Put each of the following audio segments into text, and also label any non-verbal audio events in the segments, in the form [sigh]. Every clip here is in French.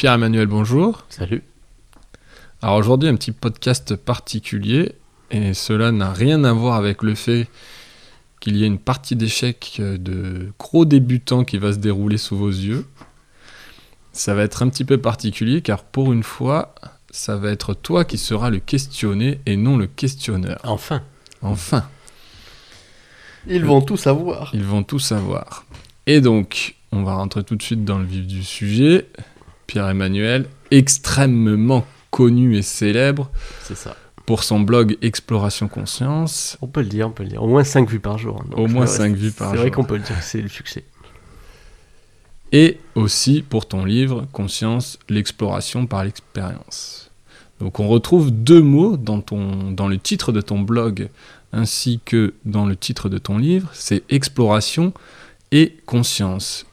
Pierre-Emmanuel, bonjour. Salut. Alors aujourd'hui, un petit podcast particulier, et cela n'a rien à voir avec le fait qu'il y ait une partie d'échecs de gros débutants qui va se dérouler sous vos yeux. Ça va être un petit peu particulier car pour une fois, ça va être toi qui seras le questionné et non le questionneur. Enfin. Enfin. Ils vont tout savoir. Ils vont tout savoir. Et donc, on va rentrer tout de suite dans le vif du sujet. Pierre-Emmanuel, extrêmement connu et célèbre. C'est ça. Pour son blog Exploration Conscience. On peut le dire, on peut le dire. Au moins 5 vues par jour. Au moins 5 vues par jour. C'est vrai qu'on peut le dire, c'est le succès. Et aussi pour ton livre Conscience, l'exploration par l'expérience. Donc on retrouve deux mots dans, ton, dans le titre de ton blog ainsi que dans le titre de ton livre, c'est exploration et conscience.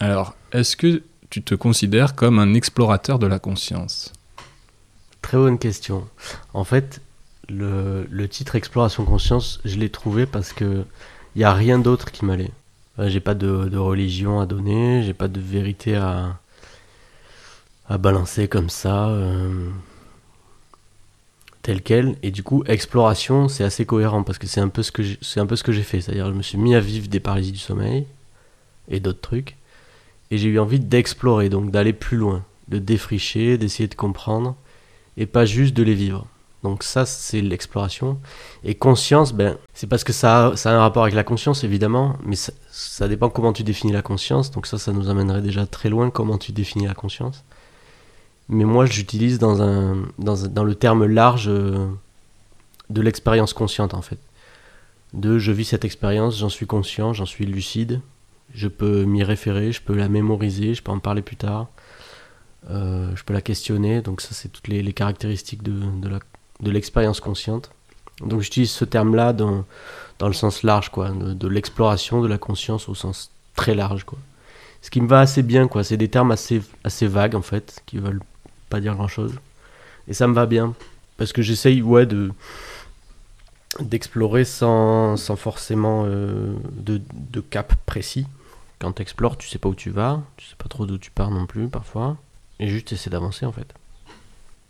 Alors, est-ce que tu te considères comme un explorateur de la conscience Très bonne question. En fait, le, titre Exploration Conscience, je l'ai trouvé parce que il n'y a rien d'autre qui m'allait. J'ai pas de, religion à donner, j'ai pas de vérité à, balancer comme ça. Euh, tel quel et du coup exploration c'est assez cohérent parce que c'est un peu ce que peu ce j'ai fait c'est-à-dire je me suis mis à vivre des paralysies du sommeil et d'autres trucs et j'ai eu envie d'explorer donc d'aller plus loin de défricher d'essayer de comprendre et pas juste de les vivre. Donc ça c'est l'exploration. Et conscience ben c'est parce que ça a, ça a un rapport avec la conscience évidemment mais ça, ça dépend comment tu définis la conscience. Donc ça ça nous amènerait déjà très loin comment tu définis la conscience. Mais moi j'utilise dans, un, dans, dans, le terme large euh, de l'expérience consciente en fait. De je vis cette expérience, j'en suis conscient, j'en suis lucide, je peux m'y référer, je peux la mémoriser, je peux en parler plus tard, euh, je peux la questionner, donc ça c'est toutes les, caractéristiques de, de, la, de l'expérience consciente. Donc j'utilise ce terme-là dans, dans le sens large, quoi, de, l'exploration de la conscience au sens très large, quoi. Ce qui me va assez bien, quoi. C'est des termes assez, assez vagues, en fait, qui veulent pas dire grand chose. Et ça me va bien. Parce que j'essaye, ouais, de d'explorer sans, sans forcément euh, de, de, cap précis. Quand tu explores, tu sais pas où tu vas, tu sais pas trop d'où tu pars non plus parfois, et juste essayer d'avancer en fait.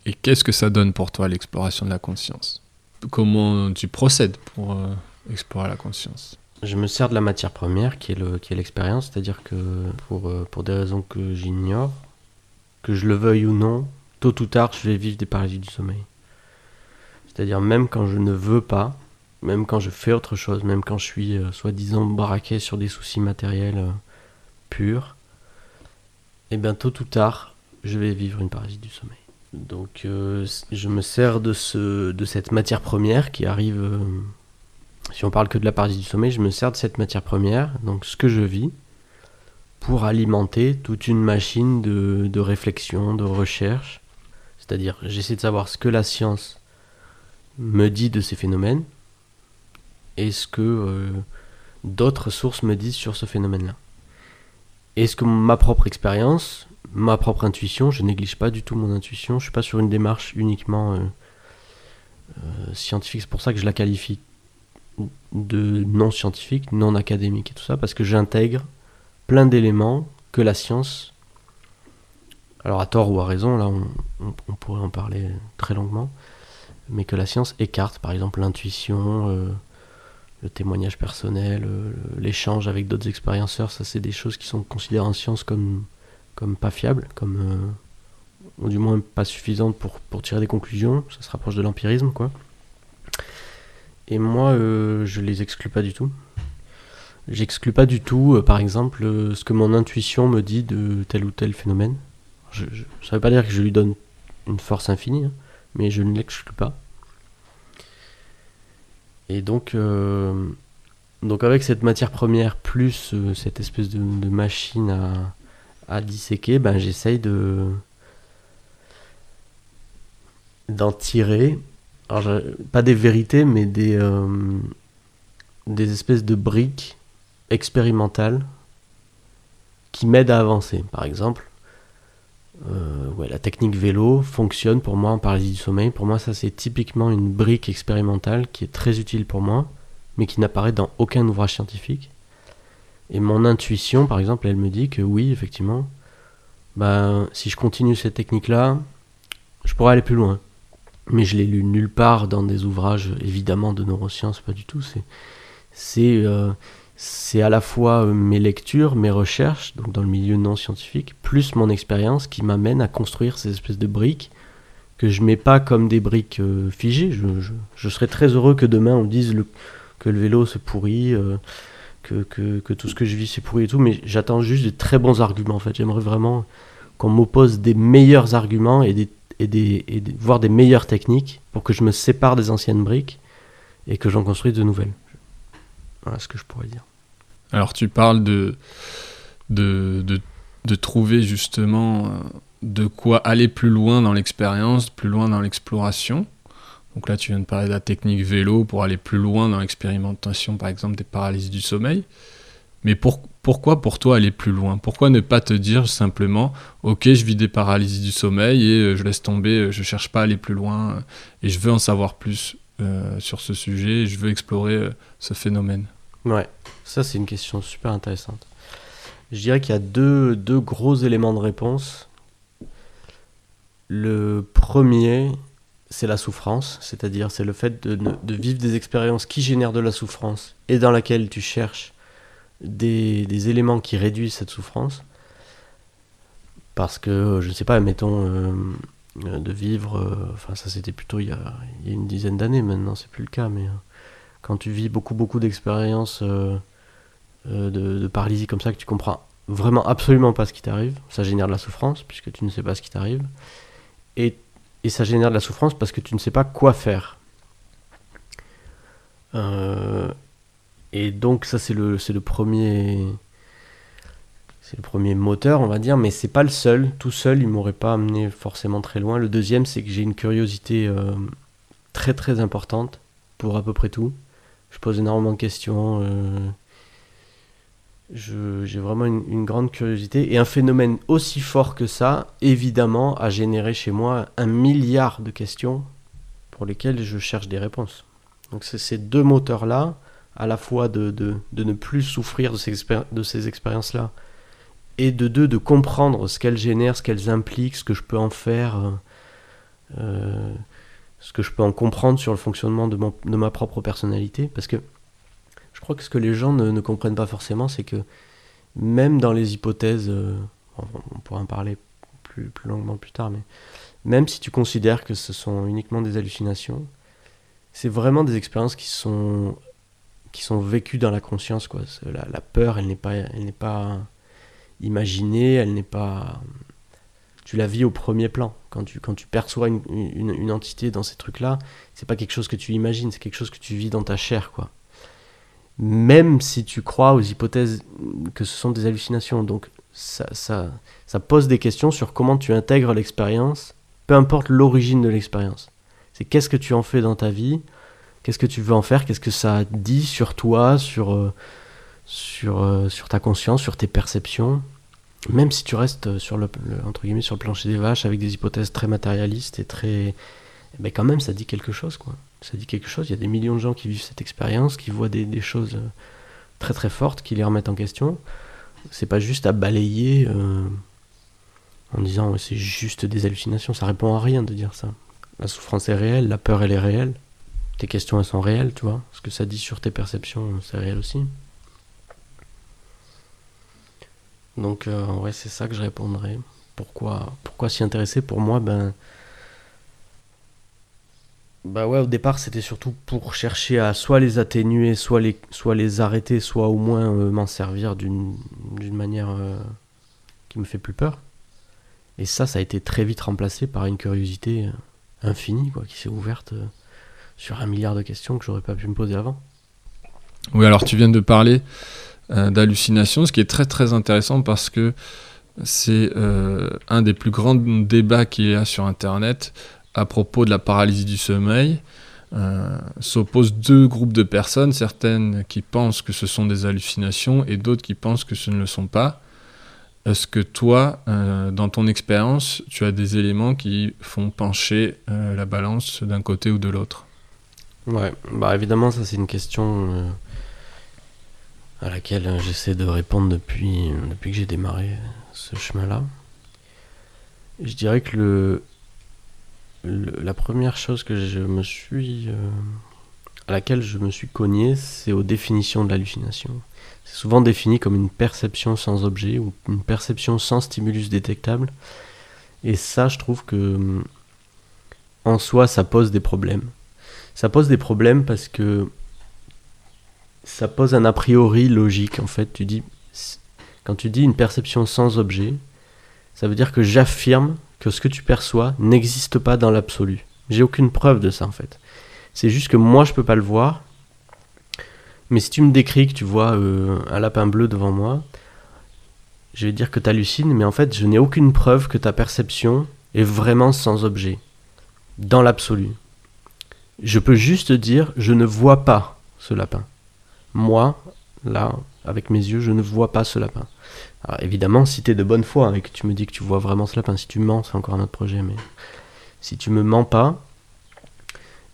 Et qu'est-ce que ça donne pour toi l'exploration de la conscience? Comment tu procèdes pour euh, explorer la conscience? Je me sers de la matière première qui est le qui est l'expérience, c'est-à-dire que pour, euh, pour des raisons que j'ignore, que je le veuille ou non, tôt ou tard, je vais vivre des paralysies du sommeil. C'est-à-dire même quand je ne veux pas, même quand je fais autre chose, même quand je suis euh, soi-disant baraqué sur des soucis matériels euh, purs, et eh bien tôt ou tard, je vais vivre une paralysie du sommeil. Donc euh, je me sers de, ce, de cette matière première qui arrive, si on parle que de la paralysie du sommeil, je me sers de cette matière première, donc ce que je vis, pour alimenter toute une machine de, de réflexion, de recherche. C'est-à-dire, j'essaie de savoir ce que la science me dit de ces phénomènes et ce que euh, d'autres sources me disent sur ce phénomène-là? Et ce que ma propre expérience, ma propre intuition, je néglige pas du tout mon intuition, je suis pas sur une démarche uniquement euh, euh, scientifique, c'est pour ça que je la qualifie de non scientifique, non académique et tout ça, parce que j'intègre plein d'éléments que la science, alors à tort ou à raison, là on, pourrait en parler très longuement, mais que la science écarte, par exemple l'intuition, le témoignage personnel, euh, l'échange avec d'autres expérienceurs, ça c'est des choses qui sont considérées en science comme, pas fiables, comme euh, ou du moins pas suffisantes pour, tirer des conclusions, ça se rapproche de l'empirisme quoi. Et moi je les exclus pas du tout. J'exclus pas du tout, euh, par exemple, euh, ce que mon intuition me dit de tel ou tel phénomène. Je, je, ça veut pas dire que je lui donne une force infinie, hein, mais je ne l'exclus pas. Et donc, euh, donc avec cette matière première plus cette espèce de, machine à, disséquer, ben j'essaye de d'en tirer, pas des vérités, mais des des espèces de briques expérimentale qui m'aide à avancer. Par exemple, euh, ouais, la technique vélo fonctionne pour moi en paralysie du sommeil. Pour moi, ça c'est typiquement une brique expérimentale qui est très utile pour moi, mais qui n'apparaît dans aucun ouvrage scientifique. Et mon intuition, par exemple, elle me dit que oui, effectivement, ben, si je continue cette technique-là, je pourrais aller plus loin. Mais je l'ai lu nulle part dans des ouvrages, évidemment, de neurosciences, pas du tout. C'est, c'est, euh, c'est à la fois mes lectures, mes recherches, donc dans le milieu non scientifique, plus mon expérience qui m'amène à construire ces espèces de briques que je mets pas comme des briques euh, figées. Je, serais très heureux que demain on dise que le vélo se pourrit, euh, que, tout ce que je vis c'est pourri et tout, mais j'attends juste des très bons arguments en fait. J'aimerais vraiment qu'on m'oppose des meilleurs arguments et, des, et des, voire des meilleures techniques pour que je me sépare des anciennes briques et que j'en construise de nouvelles. Voilà ce que je pourrais dire. Alors tu parles de, de, de, trouver justement euh, de quoi aller plus loin dans l'expérience, plus loin dans l'exploration. Donc là, tu viens de parler de la technique vélo pour aller plus loin dans l'expérimentation, par exemple, des paralyses du sommeil. Mais pour, pourquoi pour toi aller plus loin? Pourquoi ne pas te dire simplement, ok, je vis des paralysies du sommeil et euh, je laisse tomber, euh, je cherche pas à aller plus loin et je veux en savoir plus sur ce sujet, je veux explorer ce phénomène Ouais, ça c'est une question super intéressante. Je dirais qu'il y a deux, gros éléments de réponse le premier, c'est la souffrance, c'est-à-dire c'est le fait de, vivre des expériences qui génèrent de la souffrance et dans laquelle tu cherches des, éléments qui réduisent cette souffrance. Parce que, je ne sais pas, mettons, euh, de vivre, euh, enfin ça c'était plutôt il y, a, une dizaine d'années maintenant, c'est plus le cas, mais euh, quand tu vis beaucoup beaucoup d'expériences de, paralysie comme ça, que tu comprends vraiment absolument pas ce qui t'arrive, ça génère de la souffrance puisque tu ne sais pas ce qui t'arrive et, ça génère de la souffrance parce que tu ne sais pas quoi faire. Euh, et donc ça c'est le, c'est le premier c'est le premier moteur on va dire mais c'est pas le seul tout seul il m'aurait pas amené forcément très loin le deuxième c'est que j'ai une curiosité euh, très très importante pour à peu près tout je pose énormément de questions euh, j'ai vraiment une, grande curiosité. Et un phénomène aussi fort que ça, évidemment, a généré chez moi un milliard de questions pour lesquelles je cherche des réponses. Donc c'est ces deux moteurs-là, à la fois de, ne plus souffrir de ces, de ces expériences-là, et de deux, de comprendre ce qu'elles génèrent, ce qu'elles impliquent, ce que je peux en faire, euh, ce que je peux en comprendre sur le fonctionnement de, ma propre personnalité. Parce que je crois que ce que les gens ne, comprennent pas forcément, c'est que même dans les hypothèses, euh, on, pourra en parler plus, longuement plus tard, mais même si tu considères que ce sont uniquement des hallucinations, c'est vraiment des expériences qui sont, qui sont vécues dans la conscience. Quoi. La, la peur, elle n'est pas, elle n'est pas imaginée, elle n'est pas... Tu la vis au premier plan. Quand tu, quand tu perçois une, une, entité dans ces trucs-là, c'est pas quelque chose que tu imagines, c'est quelque chose que tu vis dans ta chair. quoi même si tu crois aux hypothèses que ce sont des hallucinations. Donc ça, ça, ça pose des questions sur comment tu intègres l'expérience, peu importe l'origine de l'expérience. C'est qu'est-ce que tu en fais dans ta vie, qu'est-ce que tu veux en faire, qu'est-ce que ça dit sur toi, sur, euh, sur, euh, sur ta conscience, sur tes perceptions. Même si tu restes sur le, entre guillemets, sur le plancher des vaches avec des hypothèses très matérialistes et très... Mais quand même, ça dit quelque chose, quoi ça dit quelque chose. Il y a des millions de gens qui vivent cette expérience, qui voient des, choses euh, très très fortes, qui les remettent en question. C'est pas juste à balayer euh, en disant c'est juste des hallucinations. Ça répond à rien de dire ça. La souffrance est réelle, la peur elle est réelle. Tes questions elles sont réelles, tu vois. Ce que ça dit sur tes perceptions, c'est réel aussi. Donc euh, ouais, c'est ça que je répondrai. Pourquoi, pourquoi s'y intéresser Pour moi, ben bah ouais, au départ, c'était surtout pour chercher à soit les atténuer, soit les, soit arrêter, soit au moins euh, m'en servir d'une manière euh, qui me fait plus peur. Et ça, ça a été très vite remplacé par une curiosité euh, infinie, quoi, qui s'est ouverte sur un milliard de questions que j'aurais pas pu me poser avant. Oui, alors tu viens de parler d'hallucination, ce qui est très très intéressant parce que c'est un des plus grands débats qu'il y a sur Internet à propos de la paralysie du sommeil euh, s'opposent deux groupes de personnes, certaines qui pensent que ce sont des hallucinations et d'autres qui pensent que ce ne le sont pas. Est-ce que toi, euh, dans ton expérience, tu as des éléments qui font pencher euh, la balance d'un côté ou de l'autre? Ouais, bah évidemment, ça c'est une question à laquelle j'essaie de répondre depuis, depuis que j'ai démarré ce chemin-là. Je dirais que le, la première chose que je me suis. Euh, à laquelle je me suis cogné, c'est aux définitions de l'hallucination. C'est souvent défini comme une perception sans objet ou une perception sans stimulus détectable. Et ça, je trouve que en soi, ça pose des problèmes. Ça pose des problèmes parce que ça pose un a priori logique. En fait, tu dis, quand tu dis une perception sans objet, ça veut dire que j'affirme que ce que tu perçois n'existe pas dans l'absolu. J'ai aucune preuve de ça en fait. C'est juste que moi je peux pas le voir. Mais si tu me décris que tu vois euh, un lapin bleu devant moi, je vais dire que tu hallucines, mais en fait je n'ai aucune preuve que ta perception est vraiment sans objet, dans l'absolu. Je peux juste dire je ne vois pas ce lapin. Moi, là, avec mes yeux, je ne vois pas ce lapin. Alors évidemment, si tu es de bonne foi et que tu me dis que tu vois vraiment ce lapin, si tu mens, c'est encore un autre projet, mais si tu me mens pas,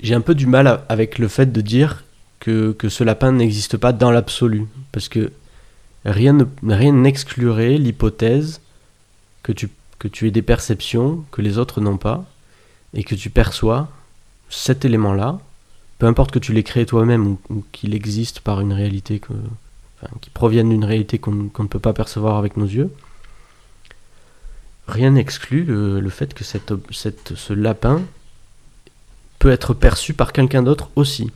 j'ai un peu du mal avec le fait de dire que, ce lapin n'existe pas dans l'absolu. Parce que rien n'exclurait l'hypothèse que tu, que tu aies des perceptions que les autres n'ont pas et que tu perçois cet élément-là, peu importe que tu l'aies créé toi-même ou qu'il existe par une réalité que, qui proviennent d'une réalité qu'on ne peut pas percevoir avec nos yeux, rien n'exclut le, fait que ce lapin peut être perçu par quelqu'un d'autre aussi.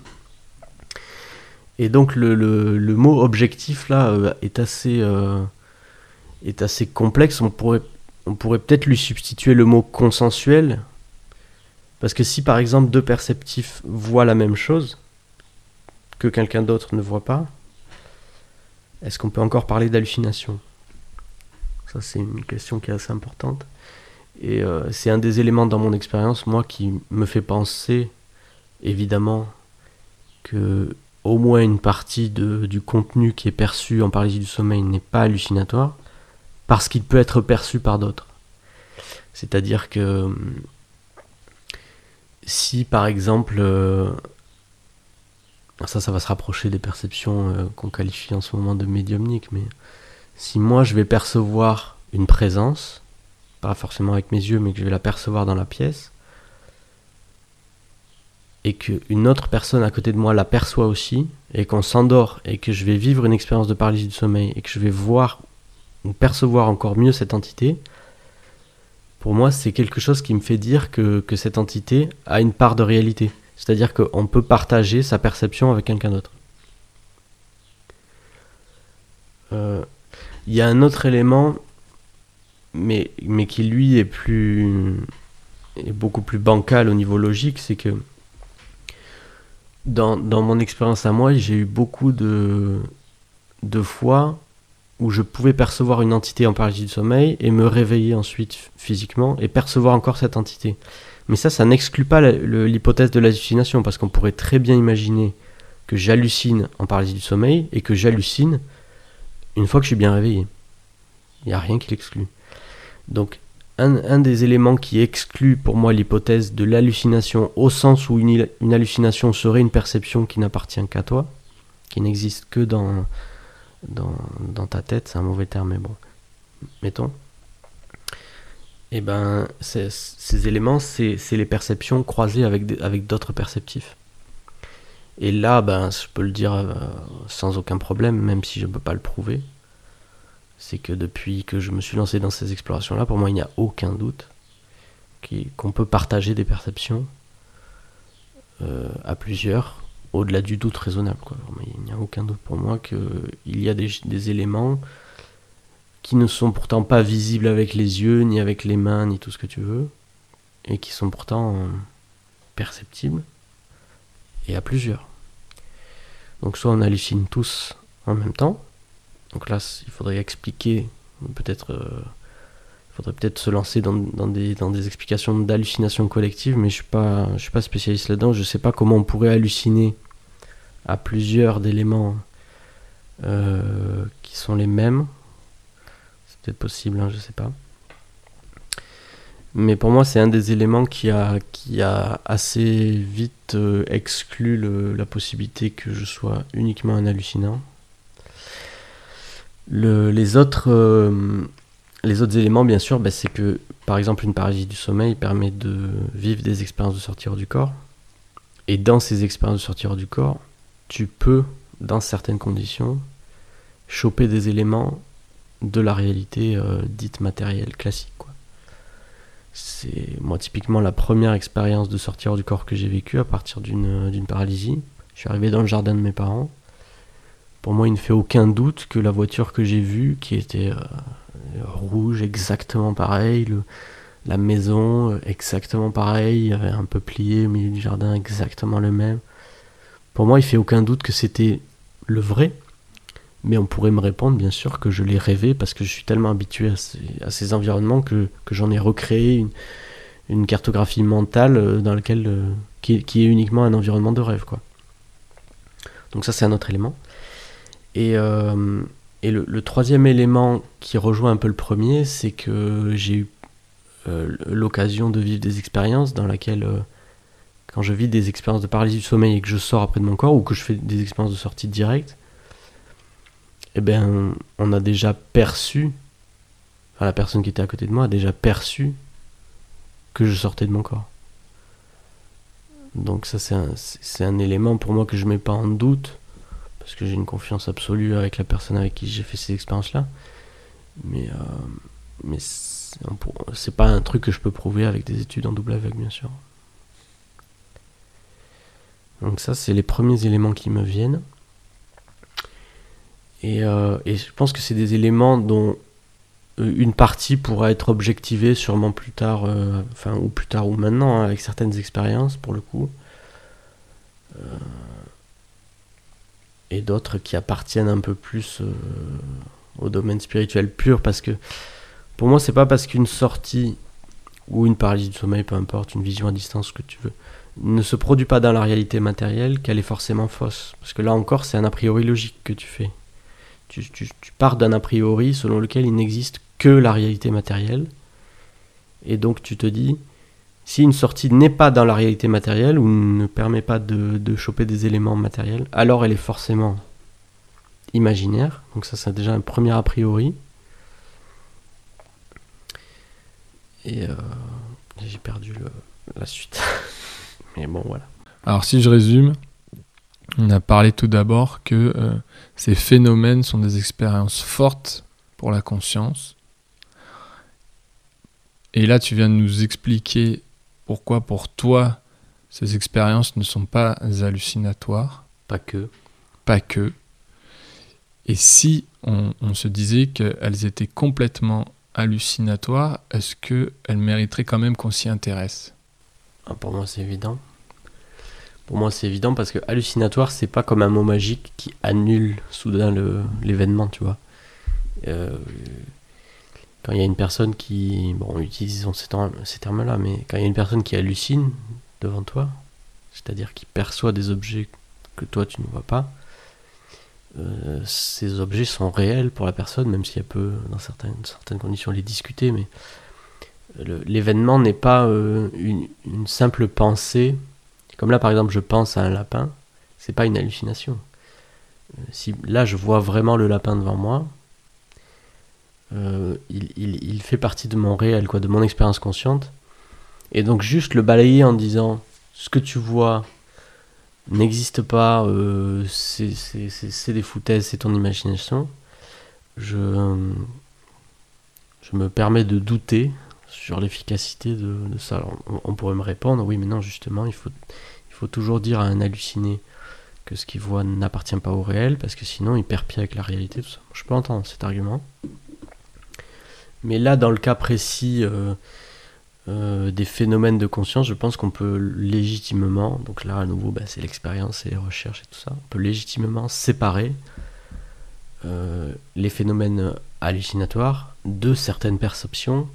Et donc le, mot objectif là euh, est assez, euh, est assez complexe. On pourrait peut-être lui substituer le mot consensuel. Parce que si par exemple deux perceptifs voient la même chose, que quelqu'un d'autre ne voit pas, est-ce qu'on peut encore parler d'hallucination? Ça, c'est une question qui est assez importante. Et euh, c'est un des éléments dans mon expérience, moi, qui me fait penser, évidemment, que au moins une partie du contenu qui est perçu en paralysie du sommeil n'est pas hallucinatoire, parce qu'il peut être perçu par d'autres. C'est-à-dire que si, par exemple, euh, ça, ça va se rapprocher des perceptions euh, qu'on qualifie en ce moment de médiumniques, mais si moi je vais percevoir une présence, pas forcément avec mes yeux, mais que je vais la percevoir dans la pièce, et qu'une autre personne à côté de moi la perçoit aussi, et qu'on s'endort, et que je vais vivre une expérience de paralysie du sommeil, et que je vais voir ou percevoir encore mieux cette entité, pour moi c'est quelque chose qui me fait dire que, cette entité a une part de réalité. C'est-à-dire qu'on peut partager sa perception avec quelqu'un d'autre. Euh, il y a un autre élément, mais, qui lui est plus est beaucoup plus bancal au niveau logique, c'est que dans, mon expérience à moi, j'ai eu beaucoup de fois où je pouvais percevoir une entité en paralysie du sommeil et me réveiller ensuite physiquement et percevoir encore cette entité. Mais ça, ça n'exclut pas l'hypothèse de l'hallucination, parce qu'on pourrait très bien imaginer que j'hallucine en paralysie du sommeil et que j'hallucine une fois que je suis bien réveillé. Il n'y a rien qui l'exclut. Donc, un, des éléments qui exclut pour moi l'hypothèse de l'hallucination au sens où une, une, hallucination serait une perception qui n'appartient qu'à toi, qui n'existe que dans, dans, ta tête, c'est un mauvais terme, mais bon, mettons et eh ben, ces éléments, c'est les perceptions croisées avec, avec d'autres perceptifs. Et là, ben, je peux le dire euh, sans aucun problème, même si je ne peux pas le prouver. C'est que depuis que je me suis lancé dans ces explorations-là, pour moi, il n'y a aucun doute qu'on peut partager des perceptions euh, à plusieurs, au-delà du doute raisonnable. Il n'y a aucun doute pour moi qu'il y a des, éléments qui ne sont pourtant pas visibles avec les yeux, ni avec les mains, ni tout ce que tu veux, et qui sont pourtant euh, perceptibles, et à plusieurs. Donc soit on hallucine tous en même temps, donc là il faudrait expliquer, peut-être euh, il faudrait peut-être se lancer dans, des, explications d'hallucination collective, mais je suis pas, suis pas spécialiste là-dedans, je sais pas comment on pourrait halluciner à plusieurs d'éléments euh, qui sont les mêmes, peut-être possible, hein, je sais pas. Mais pour moi, c'est un des éléments qui a, qui a assez vite euh, exclu la possibilité que je sois uniquement un hallucinant. les autres, euh, les autres éléments, bien sûr, bah, c'est que, par exemple, une paralysie du sommeil permet de vivre des expériences de sortir du corps. Et dans ces expériences de sortir du corps, tu peux, dans certaines conditions, choper des éléments de la réalité euh, dite matérielle classique. C'est moi typiquement la première expérience de sortir du corps que j'ai vécue à partir d'une paralysie. Je suis arrivé dans le jardin de mes parents. Pour moi, il ne fait aucun doute que la voiture que j'ai vue, qui était euh, rouge, exactement pareil, la maison, euh, exactement pareil, il y avait un peu plié au milieu du jardin, exactement le même. Pour moi, il fait aucun doute que c'était le vrai, mais on pourrait me répondre, bien sûr, que je l'ai rêvé parce que je suis tellement habitué à ces, environnements que, j'en ai recréé une, cartographie mentale euh, dans laquelle, euh, qui, est uniquement un environnement de rêve. Quoi. Donc ça, c'est un autre élément. Et, euh, le, troisième élément qui rejoint un peu le premier, c'est que j'ai eu l'occasion de vivre des expériences dans lesquelles, quand je vis des expériences de paralysie du sommeil et que je sors après de mon corps, ou que je fais des expériences de sortie directe, eh bien, on a déjà perçu, enfin, la personne qui était à côté de moi a déjà perçu que je sortais de mon corps. Donc ça, c'est un, élément pour moi que je mets pas en doute, parce que j'ai une confiance absolue avec la personne avec qui j'ai fait ces expériences-là. Mais, euh, mais c'est pas un truc que je peux prouver avec des études en double aveugle, bien sûr. Donc ça, c'est les premiers éléments qui me viennent. Euh, et, je pense que c'est des éléments dont euh, une partie pourra être objectivée sûrement plus tard, euh, enfin ou plus tard ou maintenant, hein, avec certaines expériences pour le coup. et d'autres qui appartiennent un peu plus au domaine spirituel pur parce que pour moi c'est pas parce qu'une sortie ou une paralysie du sommeil, peu importe, une vision à distance, ce que tu veux, ne se produit pas dans la réalité matérielle qu'elle est forcément fausse. Parce que là encore, c'est un a priori logique que tu fais. Tu, pars d'un a priori selon lequel il n'existe que la réalité matérielle. Et donc tu te dis, si une sortie n'est pas dans la réalité matérielle ou ne permet pas de, choper des éléments matériels, alors elle est forcément imaginaire. Donc ça c'est déjà un premier a priori. Et euh, j'ai perdu la suite. [laughs] Mais bon voilà. Alors si je résume, on a parlé tout d'abord que euh, ces phénomènes sont des expériences fortes pour la conscience. Et là, tu viens de nous expliquer pourquoi pour toi, ces expériences ne sont pas hallucinatoires. Pas que. Pas que. Et si on, se disait qu'elles étaient complètement hallucinatoires, est-ce qu'elles mériteraient quand même qu'on s'y intéresse? Ah, Pour moi, c'est évident. Pour moi, c'est évident parce que hallucinatoire, c'est pas comme un mot magique qui annule soudain l'événement, tu vois. Euh, quand il y a une personne qui. Bon, utilisons ces, ces termes-là, mais quand il y a une personne qui hallucine devant toi, c'est-à-dire qui perçoit des objets que toi tu ne vois pas, euh, ces objets sont réels pour la personne, même si elle peut, dans certaines, certaines conditions, les discuter, mais l'événement n'est pas euh, une, simple pensée comme là, par exemple, je pense à un lapin, c'est pas une hallucination. Euh, si là, je vois vraiment le lapin devant moi, euh, il, fait partie de mon réel, quoi, de mon expérience consciente. Et donc, juste le balayer en disant ce que tu vois n'existe pas, c'est des foutaises, c'est ton imagination. Je me permets de douter sur l'efficacité de, ça. on, pourrait me répondre, oui, mais non, justement, il faut, toujours dire à un halluciné que ce qu'il voit n'appartient pas au réel, parce que sinon il perd pied avec la réalité. Je peux entendre cet argument. Mais là, dans le cas précis euh, euh, des phénomènes de conscience, je pense qu'on peut légitimement, donc là à nouveau, bah, c'est l'expérience et les recherches et tout ça, on peut légitimement séparer euh, les phénomènes hallucinatoires de certaines perceptions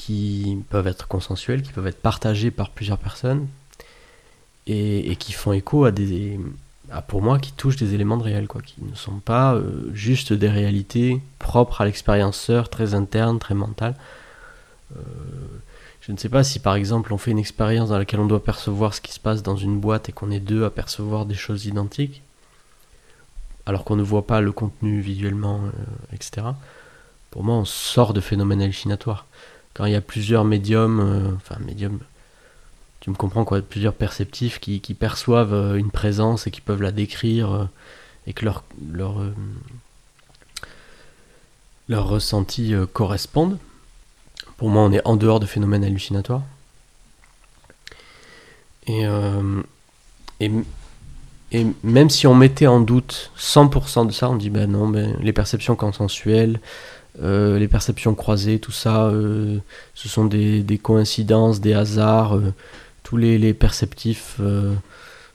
qui peuvent être consensuelles, qui peuvent être partagées par plusieurs personnes, et, qui font écho à des, pour moi, qui touchent des éléments de réel, quoi, qui ne sont pas euh, juste des réalités propres à l'expérienceur, très interne, très mentale. Euh, je ne sais pas si par exemple on fait une expérience dans laquelle on doit percevoir ce qui se passe dans une boîte et qu'on est deux à percevoir des choses identiques, alors qu'on ne voit pas le contenu visuellement, euh, etc. pour moi, on sort de phénomènes hallucinatoires. Quand il y a plusieurs médiums, euh, enfin médiums, tu me comprends quoi, plusieurs perceptifs qui, perçoivent euh, une présence et qui peuvent la décrire euh, et que leur, leur, leurs ressentis correspondent. Pour moi, on est en dehors de phénomènes hallucinatoires. Et, même si on mettait en doute 100% de ça, on dit ben non, ben, les perceptions consensuelles, euh, les perceptions croisées, tout ça, euh, ce sont des, coïncidences, des hasards. Euh, tous les, perceptifs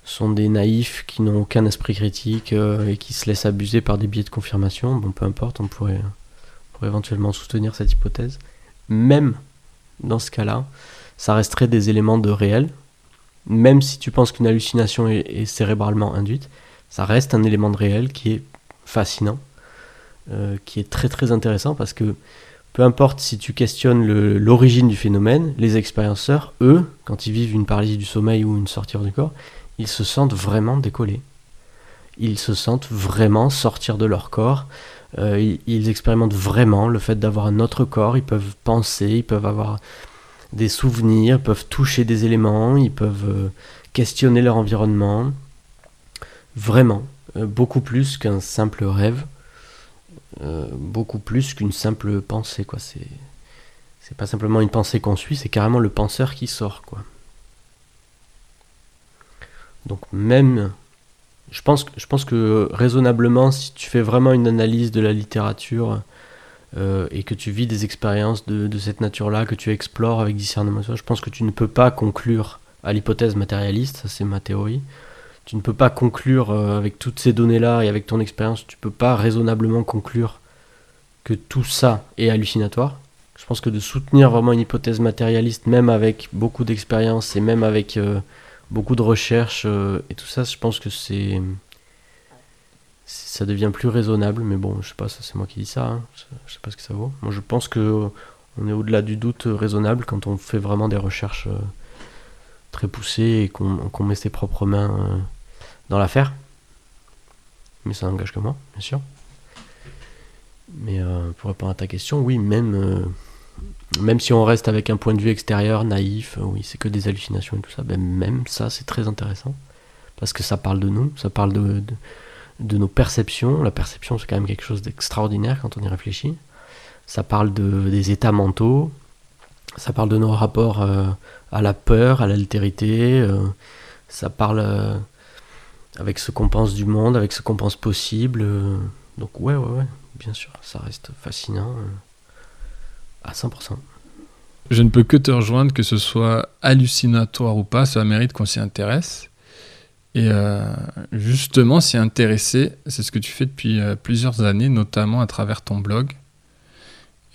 sont des naïfs qui n'ont aucun esprit critique et qui se laissent abuser par des biais de confirmation. Bon, peu importe, on pourrait, éventuellement soutenir cette hypothèse. Même dans ce cas-là, ça resterait des éléments de réel. Même si tu penses qu'une hallucination est cérébralement induite, ça reste un élément de réel qui est fascinant euh, qui est très très intéressant parce que peu importe si tu questionnes l'origine du phénomène, les expérienceurs, eux, quand ils vivent une paralysie du sommeil ou une sortie du corps, ils se sentent vraiment décollés. Ils se sentent vraiment sortir de leur corps. Euh, ils, expérimentent vraiment le fait d'avoir un autre corps. Ils peuvent penser, ils peuvent avoir des souvenirs, peuvent toucher des éléments, ils peuvent euh, questionner leur environnement. Vraiment, beaucoup plus qu'un simple rêve. Euh, beaucoup plus qu'une simple pensée quoi. C'est pas simplement une pensée qu'on suit c'est carrément le penseur qui sort quoi. Donc même je pense que raisonnablement si tu fais vraiment une analyse de la littérature euh, et que tu vis des expériences de, de cette nature là que tu explores avec discernement je pense que tu ne peux pas conclure à l'hypothèse matérialiste ça c'est ma théorie tu ne peux pas conclure euh, avec toutes ces données-là et avec ton expérience, tu peux pas raisonnablement conclure que tout ça est hallucinatoire. Je pense que de soutenir vraiment une hypothèse matérialiste, même avec beaucoup d'expérience et même avec euh, beaucoup de recherches euh, et tout ça, je pense que c'est ça devient plus raisonnable. Mais bon, je sais pas, ça c'est moi qui dis ça. Hein. Je, sais pas ce que ça vaut. Moi, je pense que on est au-delà du doute raisonnable quand on fait vraiment des recherches très poussées et qu'on met ses propres mains dans l'affaire. Mais ça n'engage que moi, bien sûr. Mais euh, pour répondre à ta question, oui, même, euh, même si on reste avec un point de vue extérieur, naïf, euh, oui, c'est que des hallucinations et tout ça, ben même ça, c'est très intéressant. Parce que ça parle de nous, ça parle de, de, nos perceptions. La perception, c'est quand même quelque chose d'extraordinaire quand on y réfléchit. Ça parle de, des états mentaux, ça parle de nos rapports à la peur, à l'altérité, ça parle avec ce qu'on pense du monde, avec ce qu'on pense possible. Euh, donc ouais, ouais, ouais, bien sûr, ça reste fascinant euh, à 100%. Je ne peux que te rejoindre, que ce soit hallucinatoire ou pas, ça mérite qu'on s'y intéresse. Et euh, justement, s'y intéresser, c'est ce que tu fais depuis plusieurs années, notamment à travers ton blog.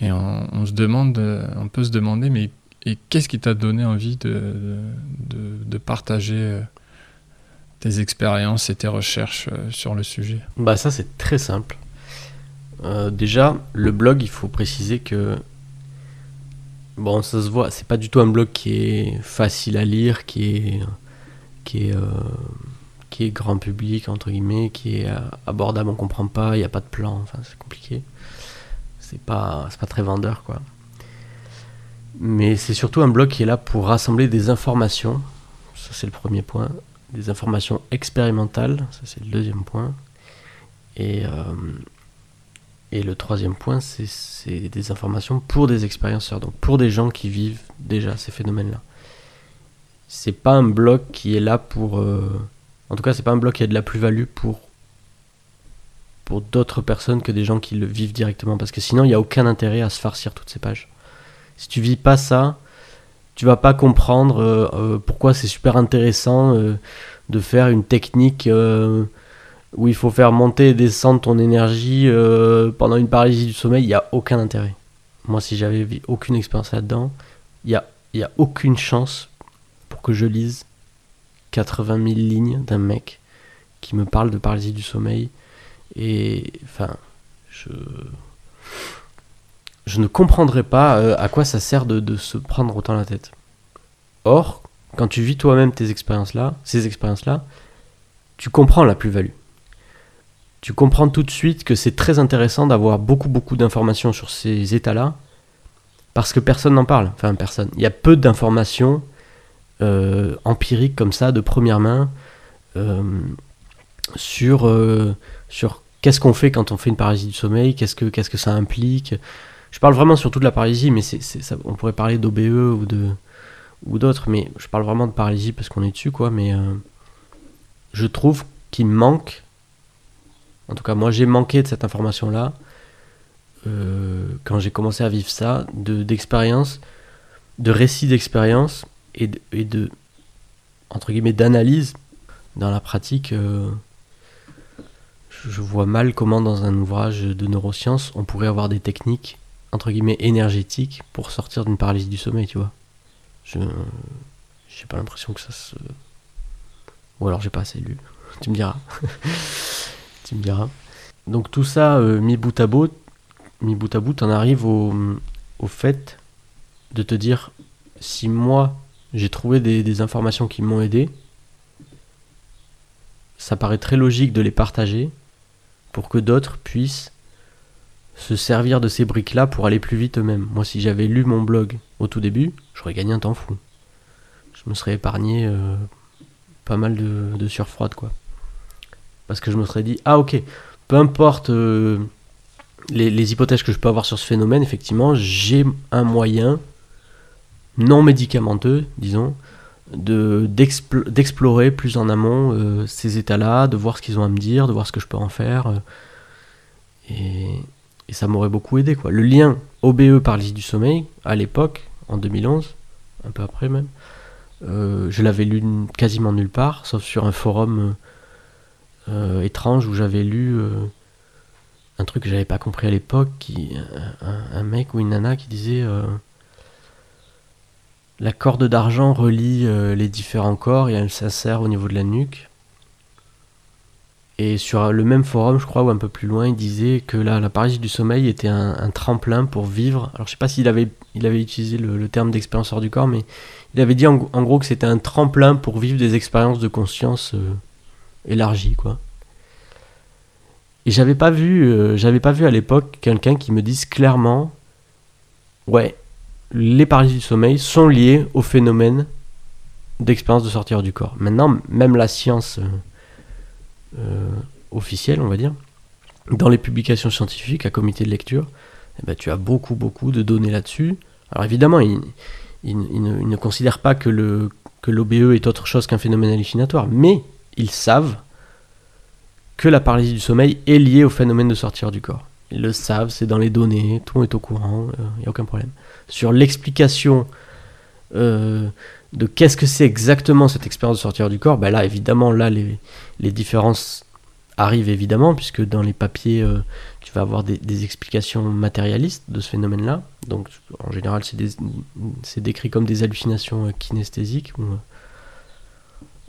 Et on, se demande, on peut se demander, mais et qu'est-ce qui t'a donné envie de, de, de partager tes expériences et tes recherches euh, sur le sujet Bah ça c'est très simple. Euh, déjà, le blog, il faut préciser que bon, ça se voit, c'est pas du tout un blog qui est facile à lire, qui est qui est euh, grand public entre guillemets, qui est abordable, on comprend pas, il n'y a pas de plan, enfin c'est compliqué. C'est pas c'est pas très vendeur quoi. Mais c'est surtout un blog qui est là pour rassembler des informations. Ça c'est le premier point des informations expérimentales, ça c'est le deuxième point. Et, euh, et le troisième point, c'est des informations pour des expérienceurs, donc pour des gens qui vivent déjà ces phénomènes-là. C'est pas un blog qui est là pour. Euh, en tout cas, c'est pas un blog qui a de la plus-value pour, pour d'autres personnes que des gens qui le vivent directement, parce que sinon, il n'y a aucun intérêt à se farcir toutes ces pages. Si tu vis pas ça, tu vas pas comprendre euh, euh, pourquoi c'est super intéressant euh, de faire une technique où il faut faire monter et descendre ton énergie pendant une paralysie du sommeil. Il n'y a aucun intérêt. Moi, si j'avais aucune expérience là-dedans, il n'y a, a aucune chance pour que je lise 80 000 lignes d'un mec qui me parle de paralysie du sommeil. Et enfin, je je ne comprendrais pas euh, à quoi ça sert de, se prendre autant la tête. Or, quand tu vis toi-même tes expériences-là, ces expériences-là, tu comprends la plus-value. tu comprends tout de suite que c'est très intéressant d'avoir beaucoup beaucoup d'informations sur ces états-là parce que personne n'en parle. Enfin, personne. Il y a peu d'informations euh, empiriques comme ça, de première main, euh, sur, sur qu'est-ce qu'on fait quand on fait une paralysie du sommeil, qu'est-ce que, qu'est-ce que ça implique. Je parle vraiment surtout de la paralysie, mais c'est, on pourrait parler d'OBE ou, d'autres, mais je parle vraiment de paralysie parce qu'on est dessus, quoi. Mais je trouve qu'il manque, en tout cas moi j'ai manqué de cette information-là, euh, quand j'ai commencé à vivre ça, de, d'expérience, de récits d'expérience et de, et de, entre guillemets, d'analyse dans la pratique. Euh, je vois mal comment dans un ouvrage de neurosciences on pourrait avoir des techniques entre guillemets énergétiques pour sortir d'une paralysie du sommeil, tu vois. Je j'ai pas l'impression que ça se ou alors j'ai pas assez lu. [laughs] Tu me diras. [laughs] tu me diras. Donc tout ça euh, mis bout à bout, mis bout à bout, on arrive au, au, fait de te dire si moi j'ai trouvé des, informations qui m'ont aidé, ça paraît très logique de les partager pour que d'autres puissent se servir de ces briques-là pour aller plus vite eux-mêmes. Moi, si j'avais lu mon blog au tout début, j'aurais gagné un temps fou. Je me serais épargné euh, pas mal de, de surfroide, quoi. Parce que je me serais dit, ah ok, peu importe euh, les, hypothèses que je peux avoir sur ce phénomène, effectivement, j'ai un moyen non médicamenteux, disons, de d'explorer plus en amont euh, ces états-là, de voir ce qu'ils ont à me dire, de voir ce que je peux en faire. Euh, et, ça m'aurait beaucoup aidé. Quoi. Le lien OBE par l'île du sommeil, à l'époque, en 2011, un peu après même, euh, je l'avais lu quasiment nulle part, sauf sur un forum étrange où j'avais lu un truc que j'avais pas compris à l'époque, qui un, mec ou une nana qui disait euh, la corde d'argent relie euh, les différents corps et elle s'insère au niveau de la nuque. Et sur le même forum, je crois, ou un peu plus loin, il disait que la, la paralysie du sommeil était un, tremplin pour vivre. Alors je sais pas s'il avait, il avait utilisé le, terme d'expérience hors du corps, mais il avait dit en, gros que c'était un tremplin pour vivre des expériences de conscience euh, élargies, quoi. Et j'avais pas vu, euh, j'avais pas vu à l'époque quelqu'un qui me dise clairement, ouais, les paralysies du sommeil sont liées au phénomène d'expérience de sortir du corps. Maintenant, même la science euh, officielle, on va dire, dans les publications scientifiques, à comité de lecture, eh ben, tu as beaucoup, beaucoup de données là-dessus. Alors évidemment, ils, ne, considèrent pas que l'OBE que est autre chose qu'un phénomène hallucinatoire, mais ils savent que la paralysie du sommeil est liée au phénomène de sortir du corps. Ils le savent, c'est dans les données, tout le est au courant, il euh, n'y a aucun problème. Sur l'explication euh, de qu'est-ce que c'est exactement cette expérience de sortir du corps, ben là évidemment, là les, les, différences arrivent évidemment, puisque dans les papiers, euh, tu vas avoir des, explications matérialistes de ce phénomène-là. Donc en général, c'est décrit comme des hallucinations kinesthésiques ou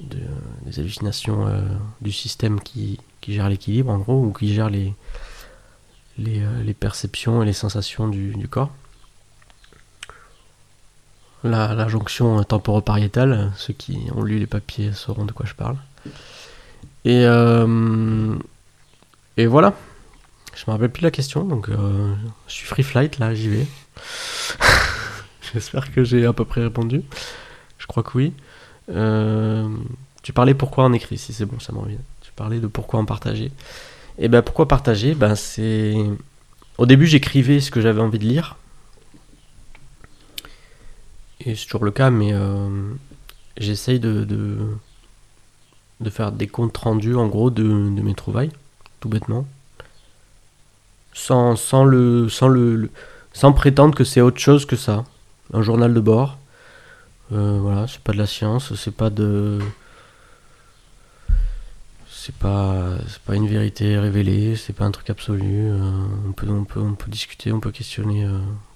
des hallucinations du système qui, qui gère l'équilibre en gros, ou qui gère les, les, euh, perceptions et les sensations du, corps. La, la jonction temporopariétale, ceux qui ont lu les papiers sauront de quoi je parle. Et, euh, et voilà. Je me rappelle plus la question, donc euh, je suis free flight là, j'y vais. [laughs] J'espère que j'ai à peu près répondu. Je crois que oui. tu parlais pourquoi en écrit, si c'est bon, ça me revient parler de pourquoi en partager. Et ben pourquoi partager? Ben c'est au début j'écrivais ce que j'avais envie de lire. Et c'est toujours le cas, mais euh, j'essaye de, de, faire des comptes rendus en gros de, de mes trouvailles, tout bêtement. Sans, sans, le, sans, le, sans prétendre que c'est autre chose que ça. Un journal de bord. Euh, voilà, c'est pas de la science, c'est pas de c'est pas pas une vérité révélée, c'est pas un truc absolu. Euh, on, peut, on, peut, on peut discuter, on peut questionner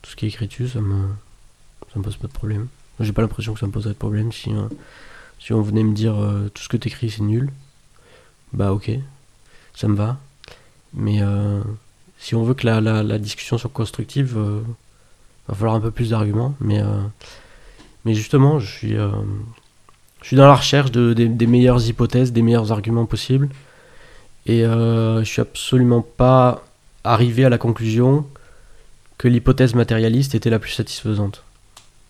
tout ce qui est écrit dessus, ça me, ça me pose pas de problème. J'ai pas l'impression que ça me poserait de problème si, euh, si on venait me dire tout ce que t'écris c'est nul. Bah ok, ça me va. Mais si on veut que la, discussion soit constructive, va falloir un peu plus d'arguments. Mais, mais justement, je suis je suis dans la recherche de, des, meilleures hypothèses, des meilleurs arguments possibles. Et euh, je suis absolument pas arrivé à la conclusion que l'hypothèse matérialiste était la plus satisfaisante.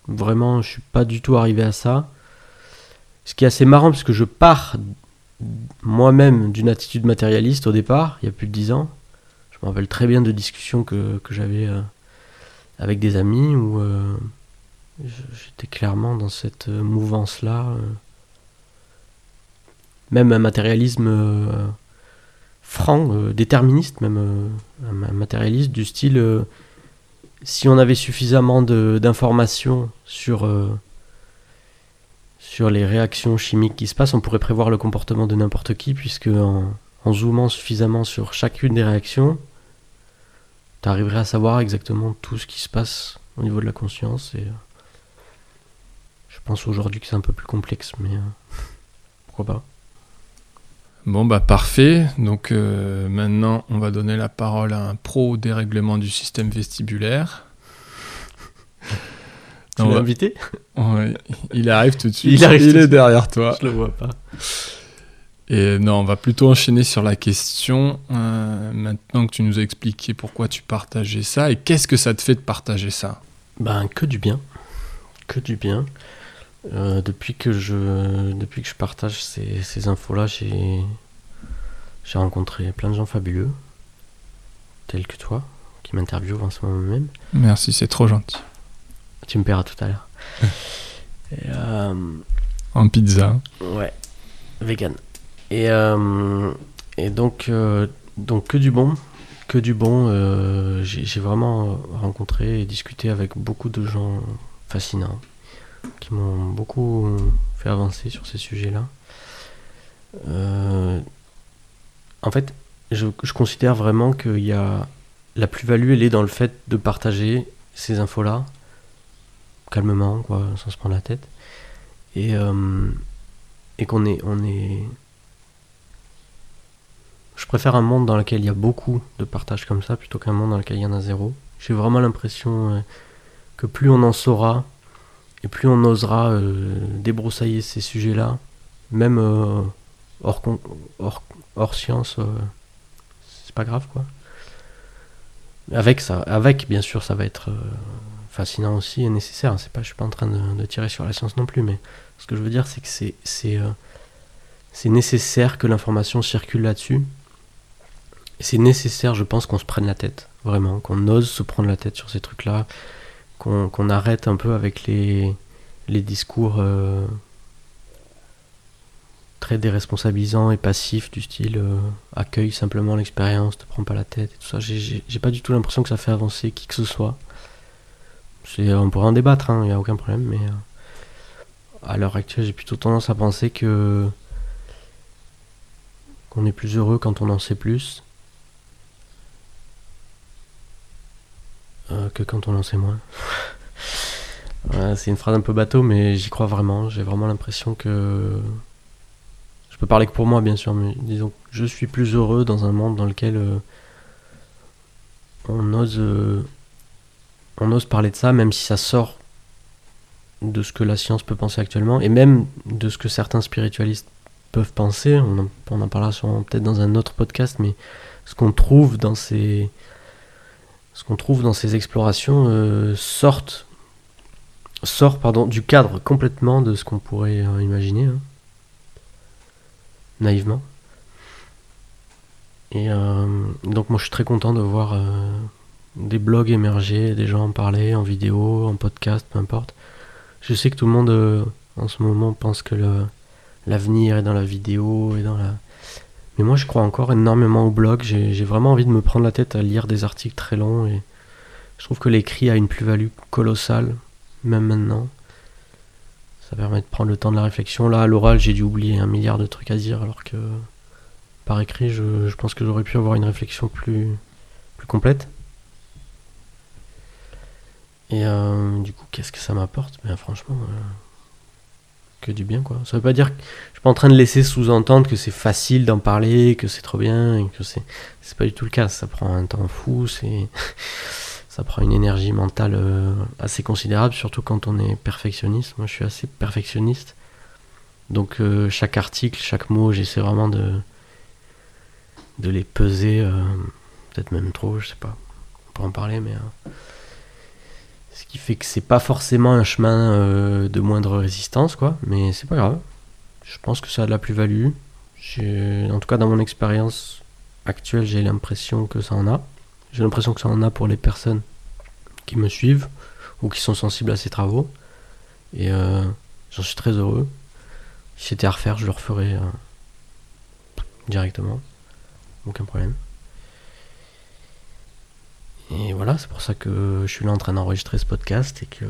Vraiment, je suis pas du tout arrivé à ça. Ce qui est assez marrant, parce que je pars moi-même d'une attitude matérialiste au départ, il y a plus de 10 ans. Je me rappelle très bien de discussions que, que j'avais euh, avec des amis où euh, j'étais clairement dans cette euh, mouvance-là. Même un matérialisme franc, déterministe, même un matérialiste du style si on avait suffisamment d'informations sur, euh, sur les réactions chimiques qui se passent, on pourrait prévoir le comportement de n'importe qui, puisque en, en zoomant suffisamment sur chacune des réactions, tu arriverais à savoir exactement tout ce qui se passe au niveau de la conscience. Et euh, je pense aujourd'hui que c'est un peu plus complexe, mais euh, pourquoi pas. Bon, bah parfait. Donc euh, maintenant, on va donner la parole à un pro dérèglement du système vestibulaire. Tu l'as va- invité? Ouais, il arrive tout de [laughs] suite. Il arrive est suite. derrière toi. Je le vois pas. Et non, on va plutôt enchaîner sur la question. euh, maintenant que tu nous as expliqué pourquoi tu partageais ça et qu'est-ce que ça te fait de partager ça? Ben, que du bien. Que du bien. Euh, depuis, que je, depuis que je partage ces, ces infos-là, j'ai, j'ai rencontré plein de gens fabuleux, tels que toi, qui m'interviewent en ce moment même. Merci, c'est trop gentil. Tu me paieras tout à l'heure. [laughs] Euh, En pizza. ouais, vegan. Et, euh, et donc, donc, que du bon. Que du bon. j'ai vraiment rencontré et discuté avec beaucoup de gens fascinants qui m'ont beaucoup fait avancer sur ces sujets-là. Euh, en fait, je, considère vraiment qu'il y a la plus-value, elle est dans le fait de partager ces infos-là calmement, sans se prendre la tête, et, euh, qu'on est, est. Je préfère un monde dans lequel il y a beaucoup de partage comme ça plutôt qu'un monde dans lequel il y en a zéro. J'ai vraiment l'impression euh, que plus on en saura, et plus on osera euh, débroussailler ces sujets-là, même euh, hors, hors, hors science, euh, c'est pas grave quoi. Avec ça, avec bien sûr, ça va être fascinant aussi et nécessaire. C'est pas, je suis pas en train de, tirer sur la science non plus, mais ce que je veux dire, c'est que c'est nécessaire que l'information circule là-dessus. C'est nécessaire, je pense, qu'on se prenne la tête, vraiment, qu'on ose se prendre la tête sur ces trucs-là, qu'on arrête un peu avec les, discours euh, très déresponsabilisants et passifs du style euh, accueille simplement l'expérience, te prends pas la tête et tout ça. J'ai- pas du tout l'impression que ça fait avancer qui que ce soit. On pourrait en débattre, il n'y a aucun problème, mais euh, à l'heure actuelle, j'ai plutôt tendance à penser que qu'on est plus heureux quand on en sait plus euh, que quand on en sait moins. C'est une phrase un peu bateau, mais j'y crois vraiment. J'ai vraiment l'impression que. Je peux parler que pour moi, bien sûr, mais disons que je suis plus heureux dans un monde dans lequel euh, on ose. euh, on ose parler de ça, même si ça sort de ce que la science peut penser actuellement, et même de ce que certains spiritualistes peuvent penser. On en, on en parlera peut-être dans un autre podcast, mais ce qu'on trouve dans ces. Ce qu'on trouve dans ces explorations euh, sort pardon, du cadre complètement de ce qu'on pourrait euh, imaginer, hein. naïvement. Et euh, donc moi je suis très content de voir des blogs émerger, des gens en parler en vidéo, en podcast, peu importe. Je sais que tout le monde en ce moment pense que l'avenir est dans la vidéo et dans la... Mais moi je crois encore énormément au blog, j'ai vraiment envie de me prendre la tête à lire des articles très longs et je trouve que l'écrit a une plus-value colossale même maintenant. Ça permet de prendre le temps de la réflexion. Là, à l'oral, j'ai dû oublier un milliard de trucs à dire, alors que par écrit, je, je pense que j'aurais pu avoir une réflexion plus, plus complète. Et euh, du coup, qu'est-ce que ça m'apporte? Ben franchement, euh, que du bien, quoi. Ça veut pas dire en train de laisser sous-entendre que c'est facile d'en parler, que c'est trop bien, et que c'est... C'est pas du tout le cas. Ça prend un temps fou, c'est... [laughs] ça prend une énergie mentale euh, assez considérable, surtout quand on est perfectionniste. Moi, je suis assez perfectionniste. Donc, euh, chaque article, chaque mot, j'essaie vraiment de de les peser, euh, peut-être même trop, je sais pas. On peut en parler, mais. ce qui fait que c'est pas forcément un chemin de moindre résistance, quoi. Mais c'est pas grave. Je pense que ça a de la plus-value. En tout cas, dans mon expérience actuelle, j'ai l'impression que ça en a. J'ai l'impression que ça en a pour les personnes qui me suivent ou qui sont sensibles à ces travaux. Et euh, j'en suis très heureux. Si c'était à refaire, je le referais euh, directement. Aucun problème. Et voilà, c'est pour ça que je suis là en train d'enregistrer ce podcast et que,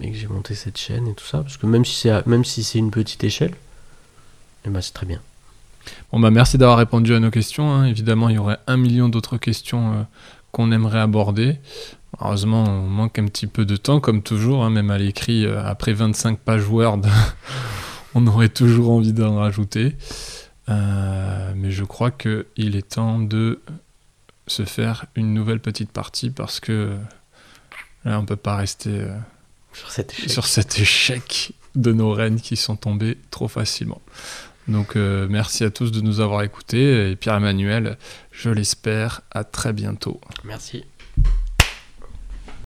j'ai monté cette chaîne et tout ça. Parce que même si c'est, si c'est une petite échelle, eh ben c'est très bien. Bon bah merci d'avoir répondu à nos questions. hein. Évidemment, il y aurait un million d'autres questions euh, qu'on aimerait aborder. Heureusement, on manque un petit peu de temps, comme toujours, hein, même à l'écrit, euh, après 25 pages Word, [laughs] on aurait toujours envie d'en rajouter. Euh, mais je crois qu'il est temps de se faire une nouvelle petite partie parce que là, on peut pas rester Sur cette échelle. sur cet échec de nos reines qui sont tombées trop facilement. Donc euh, merci à tous de nous avoir écoutés et Pierre-Emmanuel, je l'espère, à très bientôt. Merci.